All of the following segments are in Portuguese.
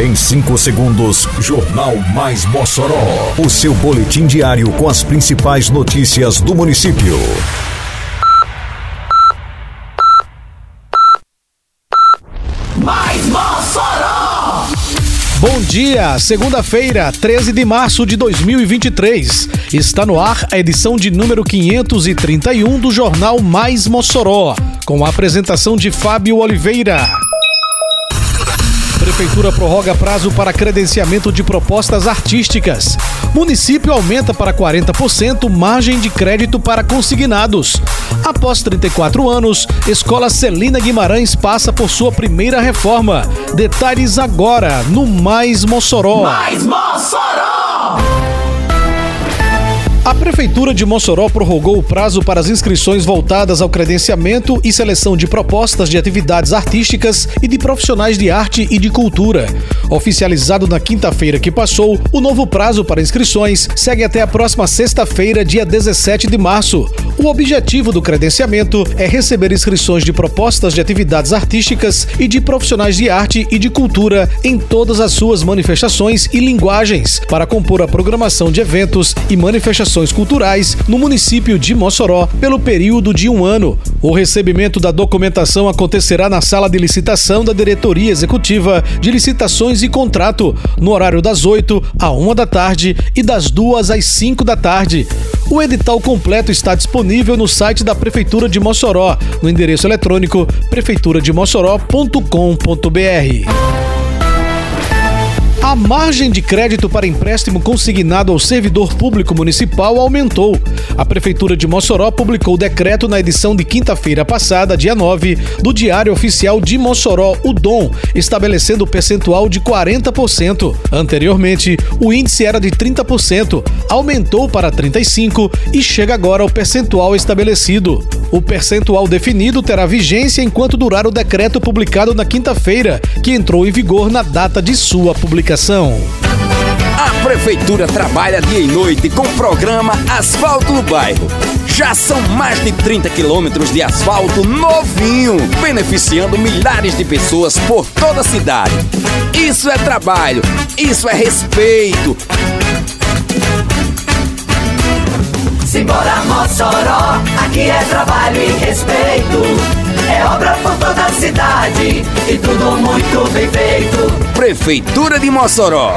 Em 5 segundos, Jornal Mais Mossoró. O seu boletim diário com as principais notícias do município. Mais Mossoró! Bom dia, segunda-feira, 13 de março de 2023. Está no ar a edição de número 531 do Jornal Mais Mossoró, com a apresentação de Fábio Oliveira. Prefeitura prorroga prazo para credenciamento de propostas artísticas. Município aumenta para 40% margem de crédito para consignados. Após 34 anos, Escola Celina Guimarães passa por sua primeira reforma. Detalhes agora no Mais Mossoró. Mais Mossoró! A Prefeitura de Mossoró prorrogou o prazo para as inscrições voltadas ao credenciamento e seleção de propostas de atividades artísticas e de profissionais de arte e de cultura. Oficializado na quinta-feira que passou, o novo prazo para inscrições segue até a próxima sexta-feira, dia 17 de março. O objetivo do credenciamento é receber inscrições de propostas de atividades artísticas e de profissionais de arte e de cultura em todas as suas manifestações e linguagens, para compor a programação de eventos e manifestações culturais no município de Mossoró pelo período de um ano. O recebimento da documentação acontecerá na sala de licitação da Diretoria Executiva de Licitações e Contrato, no horário das 8 à 1 da tarde e das 2 às 5 da tarde. O edital completo está disponível no site da Prefeitura de Mossoró, no endereço eletrônico prefeiturademossoró.com.br. A margem de crédito para empréstimo consignado ao servidor público municipal aumentou. A Prefeitura de Mossoró publicou o decreto na edição de quinta-feira passada, dia 9, do Diário Oficial de Mossoró, o DOM, estabelecendo o percentual de 40%. Anteriormente, o índice era de 30%, aumentou para 35% e chega agora ao percentual estabelecido. O percentual definido terá vigência enquanto durar o decreto publicado na quinta-feira, que entrou em vigor na data de sua publicação. A Prefeitura trabalha dia e noite com o programa Asfalto no Bairro. Já são mais de 30 quilômetros de asfalto novinho, beneficiando milhares de pessoas por toda a cidade. Isso é trabalho, isso é respeito. Simbora Mossoró, aqui é trabalho e respeito. É obra por toda a cidade e tudo muito bem feito. Prefeitura de Mossoró.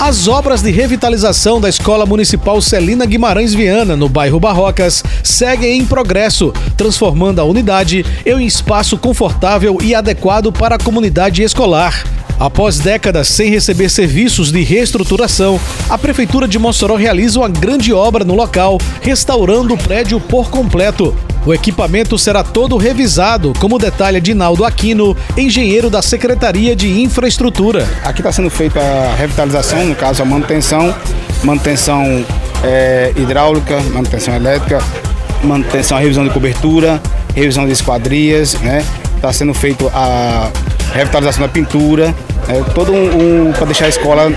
As obras de revitalização da Escola Municipal Celina Guimarães Viana, no bairro Barrocas, seguem em progresso, transformando a unidade em um espaço confortável e adequado para a comunidade escolar. Após décadas sem receber serviços de reestruturação, a Prefeitura de Mossoró realiza uma grande obra no local, restaurando o prédio por completo. O equipamento será todo revisado, como detalha Dinaldo Aquino, engenheiro da Secretaria de Infraestrutura. Aqui está sendo feita a revitalização, no caso a manutenção, manutenção é, hidráulica, manutenção elétrica, manutenção, revisão de cobertura, revisão de esquadrias, né? Está sendo feito a revitalização da pintura, é, todo um, um para deixar a escola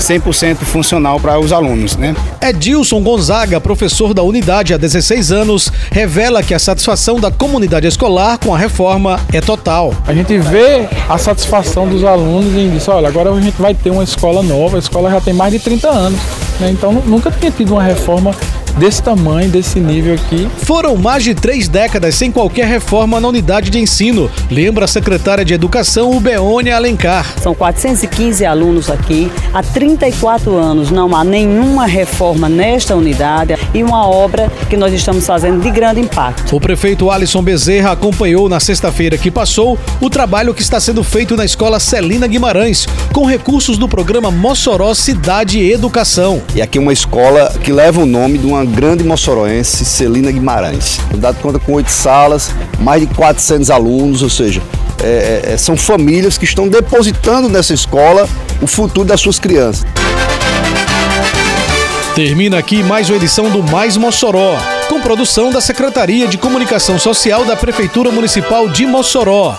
100% funcional para os alunos, né? Edilson Gonzaga, professor da unidade há 16 anos, revela que a satisfação da comunidade escolar com a reforma é total. A gente vê a satisfação dos alunos em dizer, olha, agora a gente vai ter uma escola nova, a escola já tem mais de 30 anos, né? Então nunca tinha tido uma reforma desse tamanho, desse nível aqui. Foram mais de três décadas sem qualquer reforma na unidade de ensino, lembra a secretária de Educação, Ubeônia Alencar. São 415 alunos aqui, há 34 anos não há nenhuma reforma nesta unidade e uma obra que nós estamos fazendo de grande impacto. O prefeito Alisson Bezerra acompanhou na sexta-feira que passou o trabalho que está sendo feito na escola Celina Guimarães, com recursos do programa Mossoró Cidade e Educação. E aqui é uma escola que leva o nome de uma grande moçoroense, Celina Guimarães. A unidade conta com oito salas, mais de 400 alunos, ou seja, é, é, são famílias que estão depositando nessa escola o futuro das suas crianças. Termina aqui mais uma edição do Mais Mossoró, com produção da Secretaria de Comunicação Social da Prefeitura Municipal de Mossoró.